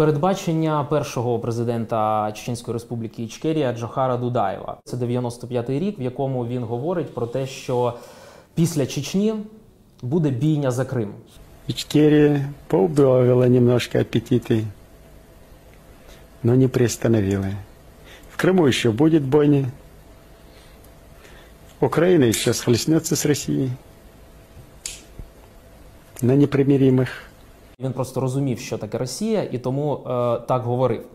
Передбачення першого президента Чеченської республіки Ічкерія Джохара Дудаєва. Це 95-й рік, в якому він говорить про те, що після Чечні буде бійня за Крим. Ичкерия поубавила немножко аппетиты, но не приостановила. В Крыму еще будет бойня. Украина еще схлестнется с Россией на непримиримых. Він просто розумів, що таке Росія, і тому е, так говорив.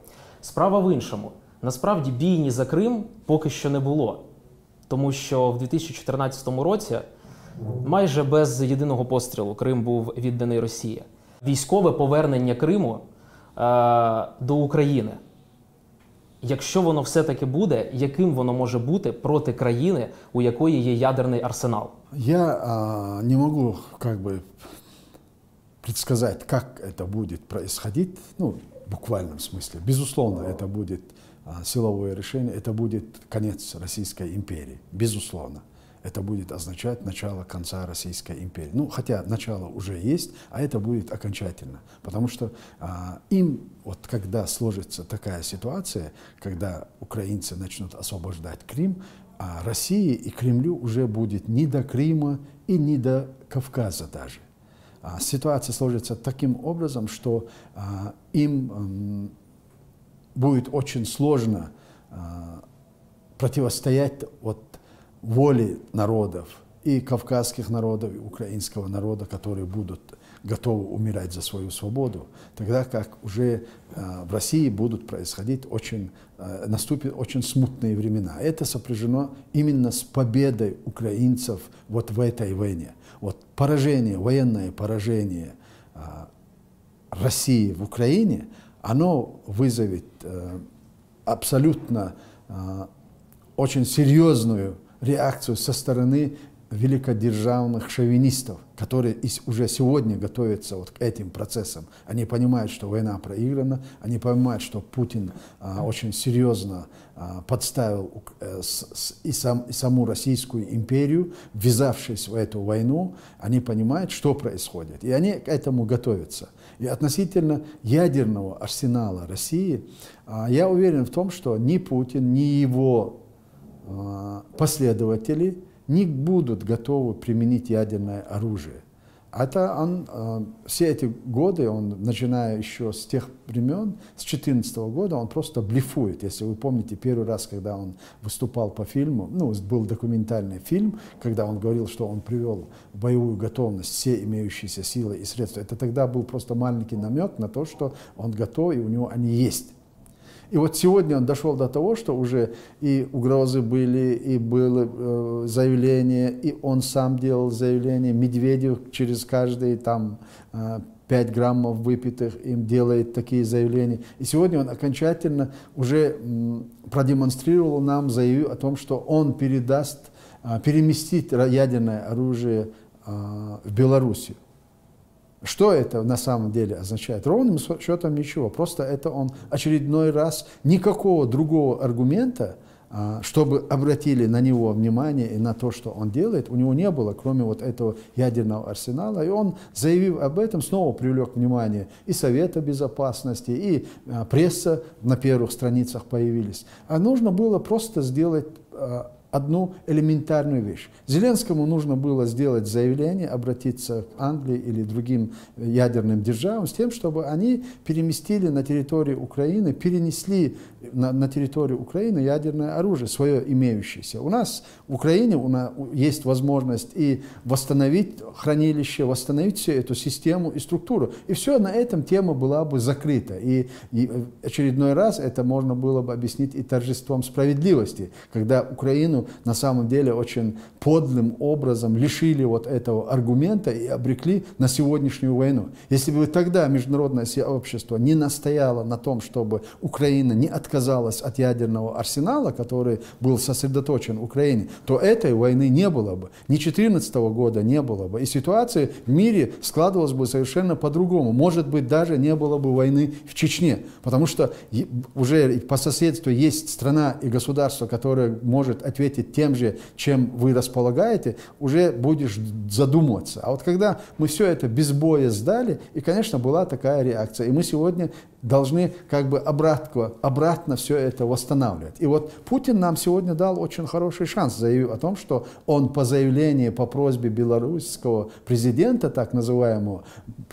Справа в іншому. Насправді бійні за Крим поки що не було, тому що в 2014 році майже без єдиного пострілу Крим був відданий Росії. Військове повернення Криму е, до України. Якщо воно все-таки буде, яким воно може бути проти країни, у якої є ядерний арсенал? Я а, не могу как бы предсказать, как это будет происходить, ну, в буквальном смысле. Безусловно, это будет а, силовое решение, это будет конец Российской империи, безусловно. Это будет означать начало конца Российской империи. Ну, хотя начало уже есть, а это будет окончательно. Потому что а, им, вот когда сложится такая ситуация, когда украинцы начнут освобождать Крым, а России и Кремлю уже будет ни до Крыма и ни до Кавказа даже. А, ситуация сложится таким образом, что а, им будет очень сложно а, противостоять вот воле народов, и кавказских народов, и украинского народа, которые будут готовы умирать за свою свободу, тогда как уже э, в России будут происходить очень, э, наступят очень смутные времена. Это сопряжено именно с победой украинцев вот в этой войне. Вот поражение, военное поражение э, России в Украине, оно вызовет абсолютно очень серьезную реакцию со стороны великодержавных шовинистов, которые уже сегодня готовятся вот к этим процессам. Они понимают, что война проиграна, они понимают, что Путин а, очень серьезно а, подставил э, с- с- и, сам, и саму Российскую империю, ввязавшись в эту войну, они понимают, что происходит, и они к этому готовятся. И относительно ядерного арсенала России, а, я уверен в том, что ни Путин, ни его а, последователи не будут готовы применить ядерное оружие. Это он, а, все эти годы, он, начиная еще с тех времен, с 2014 года, он просто блефует. Если вы помните первый раз, когда он выступал по фильму, ну, был документальный фильм, когда он говорил, что он привел в боевую готовность все имеющиеся силы и средства, это тогда был просто маленький намек на то, что он готов и у него они есть. И вот сегодня он дошел до того, что уже и угрозы были, и было э, заявление, и он сам делал заявление. Медведев через каждые там э, 5 граммов выпитых им делает такие заявления. И сегодня он окончательно уже м, продемонстрировал нам, заявил о том, что он передаст, э, переместит ядерное оружие э, в Белоруссию. Что это на самом деле означает? Ровным счетом ничего. Просто это он очередной раз никакого другого аргумента, а, чтобы обратили на него внимание и на то, что он делает, у него не было, кроме вот этого ядерного арсенала. И он, заявив об этом, снова привлек внимание и Совета Безопасности, и а, пресса на первых страницах появились. А нужно было просто сделать а, одну элементарную вещь. Зеленскому нужно было сделать заявление, обратиться к Англии или другим ядерным державам с тем, чтобы они переместили на территорию Украины, перенесли на, на территорию Украины ядерное оружие, свое имеющееся. У нас в Украине у нас есть возможность и восстановить хранилище, восстановить всю эту систему и структуру. И все, на этом тема была бы закрыта. И, и очередной раз это можно было бы объяснить и торжеством справедливости, когда Украину на самом деле очень подлым образом лишили вот этого аргумента и обрекли на сегодняшнюю войну. Если бы тогда международное сообщество не настояло на том, чтобы Украина не отказалась от ядерного арсенала, который был сосредоточен в Украине, то этой войны не было бы. Ни 2014 года не было бы. И ситуация в мире складывалась бы совершенно по-другому. Может быть, даже не было бы войны в Чечне. Потому что уже по соседству есть страна и государство, которое может ответить тем же, чем вы располагаете, уже будешь задумываться. А вот когда мы все это без боя сдали, и, конечно, была такая реакция. И мы сегодня должны как бы обратно, обратно все это восстанавливать. И вот Путин нам сегодня дал очень хороший шанс, заявив о том, что он по заявлению, по просьбе белорусского президента, так называемого,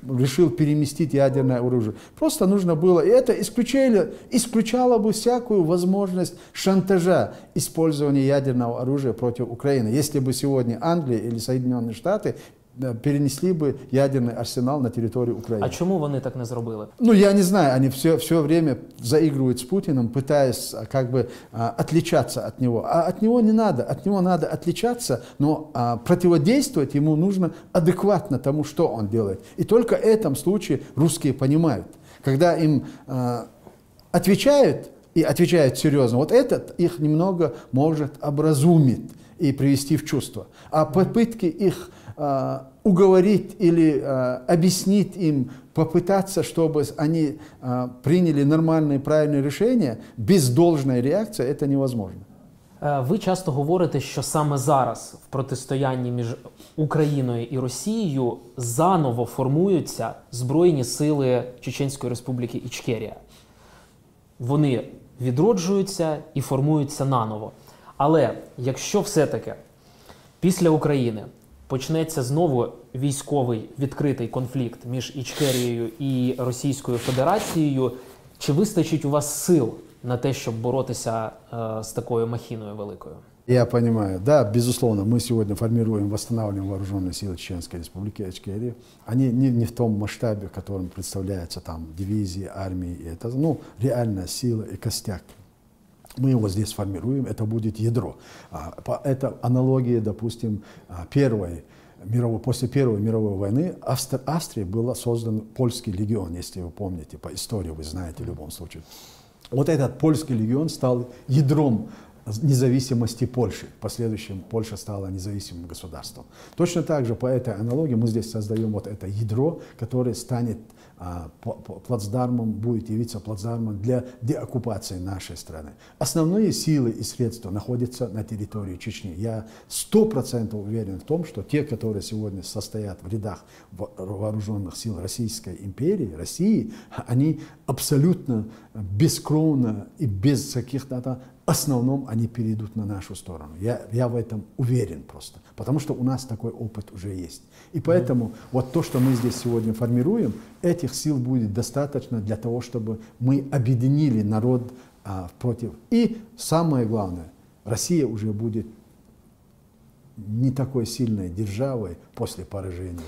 решил переместить ядерное оружие. Просто нужно было, и это исключало, исключало бы всякую возможность шантажа использования ядерного оружия против Украины. Если бы сегодня Англия или Соединенные Штаты перенесли бы ядерный арсенал на территорию Украины. А чому вони так не зробили? Ну, я не знаю, они все, все время заигрывают с Путиным, пытаясь а, как бы а, отличаться от него. А от него не надо, от него надо отличаться, но а, противодействовать ему нужно адекватно тому, что он делает. И только в этом случае русские понимают. Когда им а, отвечают, и отвечают серьезно, вот этот их немного может образумить и привести в чувство. А попытки их уговорить или а, объяснить им, попытаться, чтобы они а, приняли нормальные, правильные решения, без должной реакции, это невозможно. Е, Ви часто говорите, що саме зараз в протистоянні між Україною і Росією заново формуються Збройні сили Чеченської Республіки Ічкерія. Вони відроджуються і формуються наново. Але якщо все-таки після України почнеться знову військовий відкритий конфлікт між Ічкерією і Російською Федерацією, чи вистачить у вас сил на те, щоб боротися е, з такою махіною великою? Я понимаю, да, безусловно, мы сегодня формируем, восстанавливаем вооруженные силы Чеченской Республики Ичкерии. Они не, не в том масштабе, в котором представляются там дивизии, армии. Это, ну, реальная сила и костяк. Мы его здесь формируем, это будет ядро. А, Это аналогия, допустим, а, первой мировой, после Первой мировой войны Австр- Австрии был создан польский легион, если вы помните, по истории вы знаете в любом случае. Вот этот польский легион стал ядром независимости Польши. В последующем Польша стала независимым государством. Точно так же по этой аналогии мы здесь создаем вот это ядро, которое станет а, плацдармом, будет явиться плацдармом для деоккупации нашей страны. Основные силы и средства находятся на территории Чечни. Я сто процентов уверен в том, что те, которые сегодня состоят в рядах во- вооруженных сил Российской империи, России, они абсолютно бескровно и без каких-то основном они перейдут на нашу сторону. Я, я в этом уверен просто, потому что у нас такой опыт уже есть. И поэтому вот то, что мы здесь сегодня формируем, этих сил будет достаточно для того, чтобы мы объединили народ а, против. И самое главное, Россия уже будет не такой сильной державой после поражения.